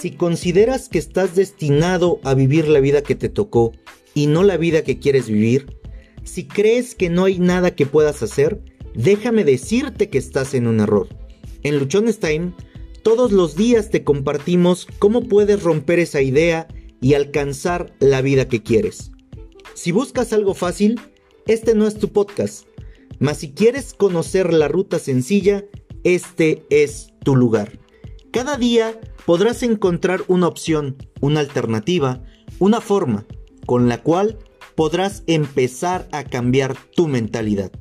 Si consideras que estás destinado a vivir la vida que te tocó y no la vida que quieres vivir, si crees que no hay nada que puedas hacer, déjame decirte que estás en un error. En Luchones Time, todos los días te compartimos cómo puedes romper esa idea y alcanzar la vida que quieres. Si buscas algo fácil, este no es tu podcast, mas si quieres conocer la ruta sencilla, este es tu lugar. Cada día podrás encontrar una opción, una alternativa, una forma con la cual podrás empezar a cambiar tu mentalidad.